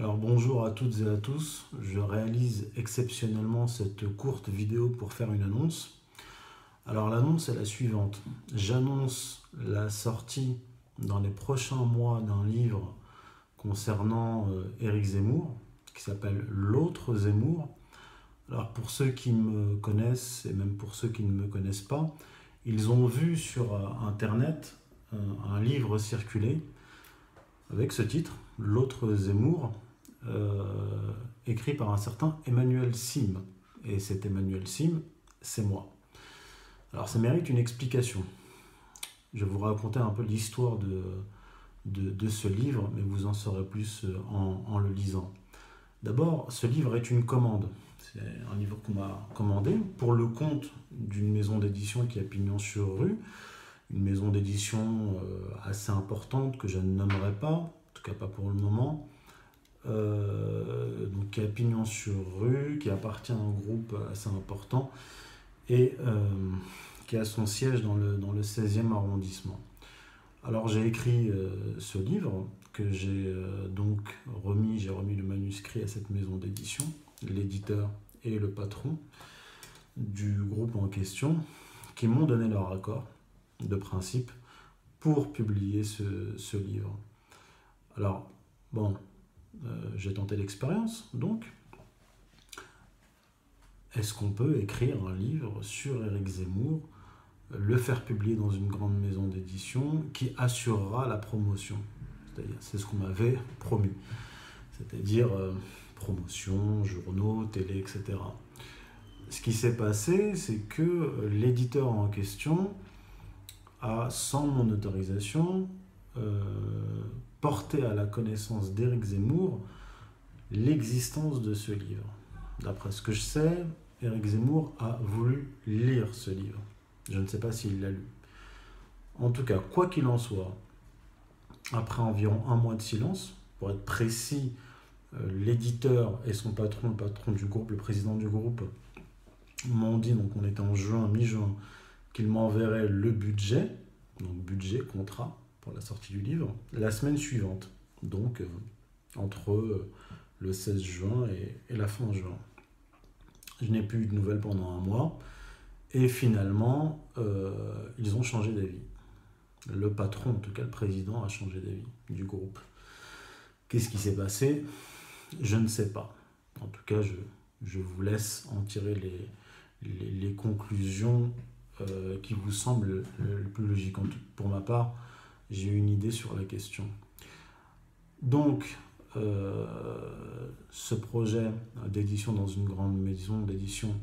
Alors bonjour à toutes et à tous, je réalise exceptionnellement cette courte vidéo pour faire une annonce. Alors l'annonce est la suivante. J'annonce la sortie dans les prochains mois d'un livre concernant euh, Éric Zemmour qui s'appelle L'autre Zemmour. Alors pour ceux qui me connaissent et même pour ceux qui ne me connaissent pas, ils ont vu sur euh, internet euh, un livre circuler avec ce titre, L'autre Zemmour, écrit par un certain Emmanuel Sim. Et cet Emmanuel Sim, c'est moi. Alors ça mérite une explication. Je vais vous raconter un peu l'histoire de, de, ce livre, mais vous en saurez plus euh, en, en le lisant. D'abord, ce livre est une commande. C'est un livre qu'on m'a commandé pour le compte d'une maison d'édition qui a pignon sur rue, une maison d'édition euh, assez importante que je ne nommerai pas, en tout cas pas pour le moment, euh, donc qui a pignon sur rue, qui appartient à un groupe assez important et euh, qui a son siège dans le, dans le 16e arrondissement. Alors j'ai écrit ce livre que j'ai donc remis, j'ai remis le manuscrit à cette maison d'édition, l'éditeur et le patron du groupe en question, qui m'ont donné leur accord de principe pour publier ce, livre. Alors, bon, euh, j'ai tenté l'expérience, donc, est-ce qu'on peut écrire un livre sur Éric Zemmour, le faire publier dans une grande maison d'édition qui assurera la promotion? C'est-à-dire, c'est ce qu'on m'avait promis. C'est-à-dire euh, promotion, journaux, télé, etc ce qui s'est passé, c'est que l'éditeur en question a, sans mon autorisation, euh, porté à la connaissance d'Éric Zemmour l'existence de ce livre. D'après ce que je sais, Éric Zemmour a voulu lire ce livre. Je ne sais pas s'il l'a lu. En tout cas, quoi qu'il en soit, après environ un mois de silence, pour être précis, euh, l'éditeur et son patron, le patron du groupe, le président du groupe, m'ont dit, donc on était en juin, mi-juin, qu'ils m'enverraient le budget, donc budget, contrat pour la sortie du livre, la semaine suivante, donc euh, entre euh, le 16 juin et, la fin juin. Je n'ai plus eu de nouvelles pendant un mois, et finalement, euh, ils ont changé d'avis. Le patron, en tout cas le président, a changé d'avis du groupe. Qu'est-ce qui s'est passé? Je ne sais pas. En tout cas, je, vous laisse en tirer les, les, conclusions qui vous semblent le, plus logiques. Pour ma part, j'ai une idée sur la question. Donc, euh, ce projet d'édition dans une grande maison d'édition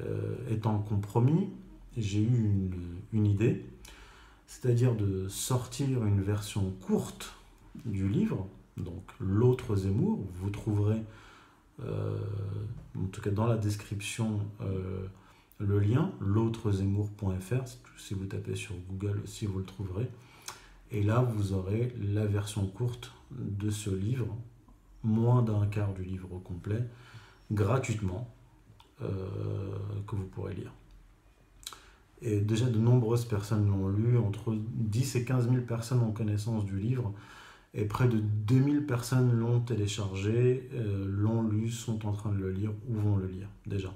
euh, étant compromis, j'ai eu une, idée, c'est-à-dire de sortir une version courte du livre, donc l'autre Zemmour. Vous trouverez euh, en tout cas dans la description, euh, le lien, l'autrezemmour.fr, si vous tapez sur Google aussi, vous le trouverez. Et là, vous aurez la version courte de ce livre, moins d'un quart du livre complet, gratuitement, euh, que vous pourrez lire. Et déjà, de nombreuses personnes l'ont lu, entre 10 et 15 000 personnes ont connaissance du livre. Et près de 2000 personnes l'ont téléchargé, euh, l'ont lu, sont en train de le lire ou vont le lire déjà.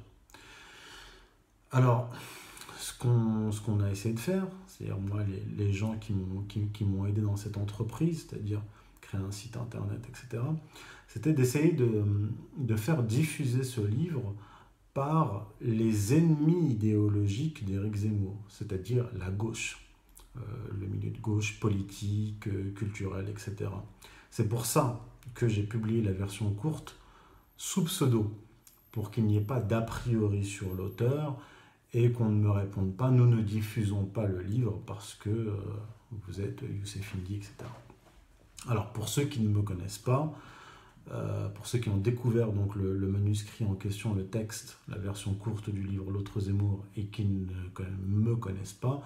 Alors, ce qu'on a essayé de faire, c'est-à-dire moi, les, les gens qui m'ont qui, aidé dans cette entreprise, c'est-à-dire créer un site internet, etc., c'était d'essayer de, de, faire diffuser ce livre par les ennemis idéologiques d'Éric Zemmour, c'est-à-dire la gauche. Euh, le milieu de gauche politique, euh, culturel, etc. C'est pour ça que j'ai publié la version courte sous pseudo, pour qu'il n'y ait pas d'a priori sur l'auteur et qu'on ne me réponde pas, nous ne diffusons pas le livre parce que euh, vous êtes Youssef Indy, etc. Alors pour ceux qui ne me connaissent pas, pour ceux qui ont découvert donc le, manuscrit en question, le texte, la version courte du livre L'autre Zemmour et qui ne me connaissent pas,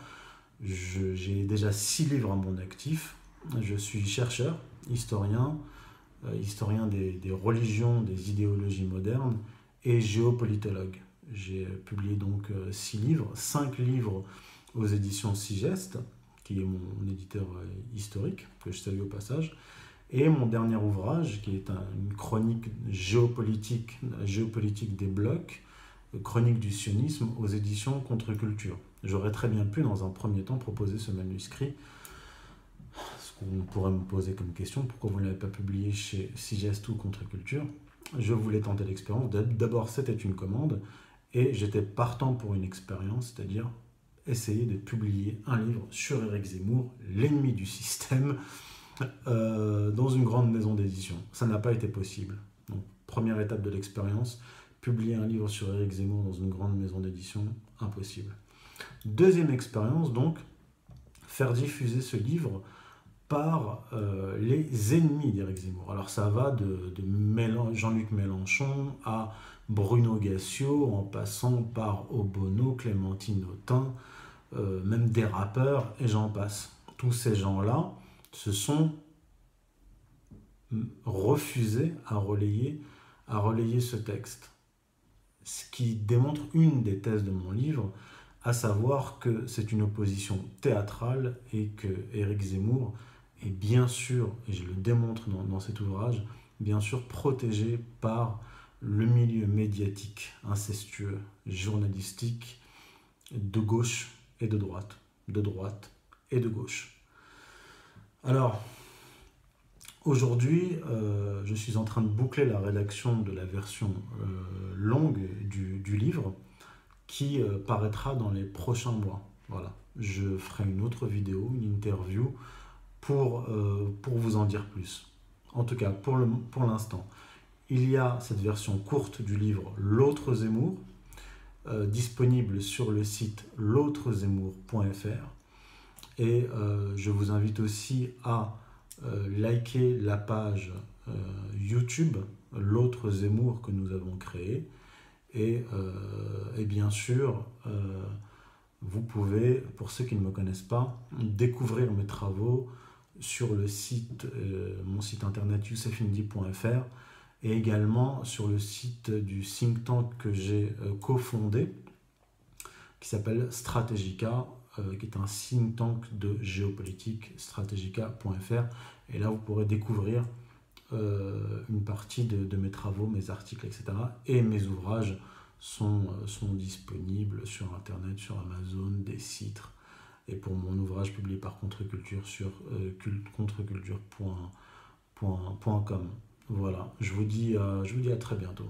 j'ai déjà six livres à mon actif. Je suis chercheur, historien, euh, historien des, religions, des idéologies modernes et géopolitologue. J'ai publié donc euh, six livres, cinq livres aux éditions Sigeste, qui est mon éditeur euh, historique, que je salue au passage, Et mon dernier ouvrage, qui est une chronique géopolitique, géopolitique des blocs, chronique du sionisme aux éditions Contre-Culture. J'aurais très bien pu, dans un premier temps, proposer ce manuscrit. Ce qu'on pourrait me poser comme question, pourquoi vous ne l'avez pas publié chez Sigest ou Contre-Culture? Je voulais tenter l'expérience. D'abord, c'était une commande, et j'étais partant pour une expérience, c'est-à-dire essayer de publier un livre sur Eric Zemmour, l'ennemi du système, euh, dans une grande maison d'édition. Ça n'a pas été possible. Donc, première étape de l'expérience, publier un livre sur Eric Zemmour dans une grande maison d'édition, impossible. Deuxième expérience, donc, faire diffuser ce livre par euh, les ennemis d'Éric Zemmour. Alors ça va de, de Jean-Luc Mélenchon à Bruno Gassio, en passant par Obono, Clémentine Autain, euh, même des rappeurs, et j'en passe. Tous ces gens-là se sont refusés à relayer, à relayer ce texte. Ce qui démontre une des thèses de mon livre, à savoir que c'est une opposition théâtrale et que Éric Zemmour est bien sûr, et je le démontre dans, dans cet ouvrage, bien sûr protégé par le milieu médiatique incestueux, journalistique, de gauche et de droite, de droite et de gauche. Alors, aujourd'hui, euh, je suis en train de boucler la rédaction de la version euh, longue du, livre qui euh, paraîtra dans les prochains mois. Voilà, je ferai une autre vidéo, une interview pour, vous en dire plus. En tout cas, pour l'instant. Il y a cette version courte du livre L'autre Zemmour, euh, disponible sur le site l'autrezemmour.fr. Et euh, je vous invite aussi à euh, liker la page YouTube L'autre Zemmour que nous avons créé. Et, et bien sûr, vous pouvez, pour ceux qui ne me connaissent pas, découvrir mes travaux sur le site, mon site internet youssefindi.fr et également sur le site du think tank que j'ai euh, cofondé, qui s'appelle Strategica, euh, qui est un think tank de géopolitique, strategica.fr. Et là, vous pourrez découvrir euh, une partie de, mes travaux, mes articles, etc. Et mes ouvrages sont, sont disponibles sur Internet, sur Amazon, des sites. Et pour mon ouvrage publié par Contre-Culture sur contreculture.com. Voilà, je vous dis, euh, je vous dis à très bientôt.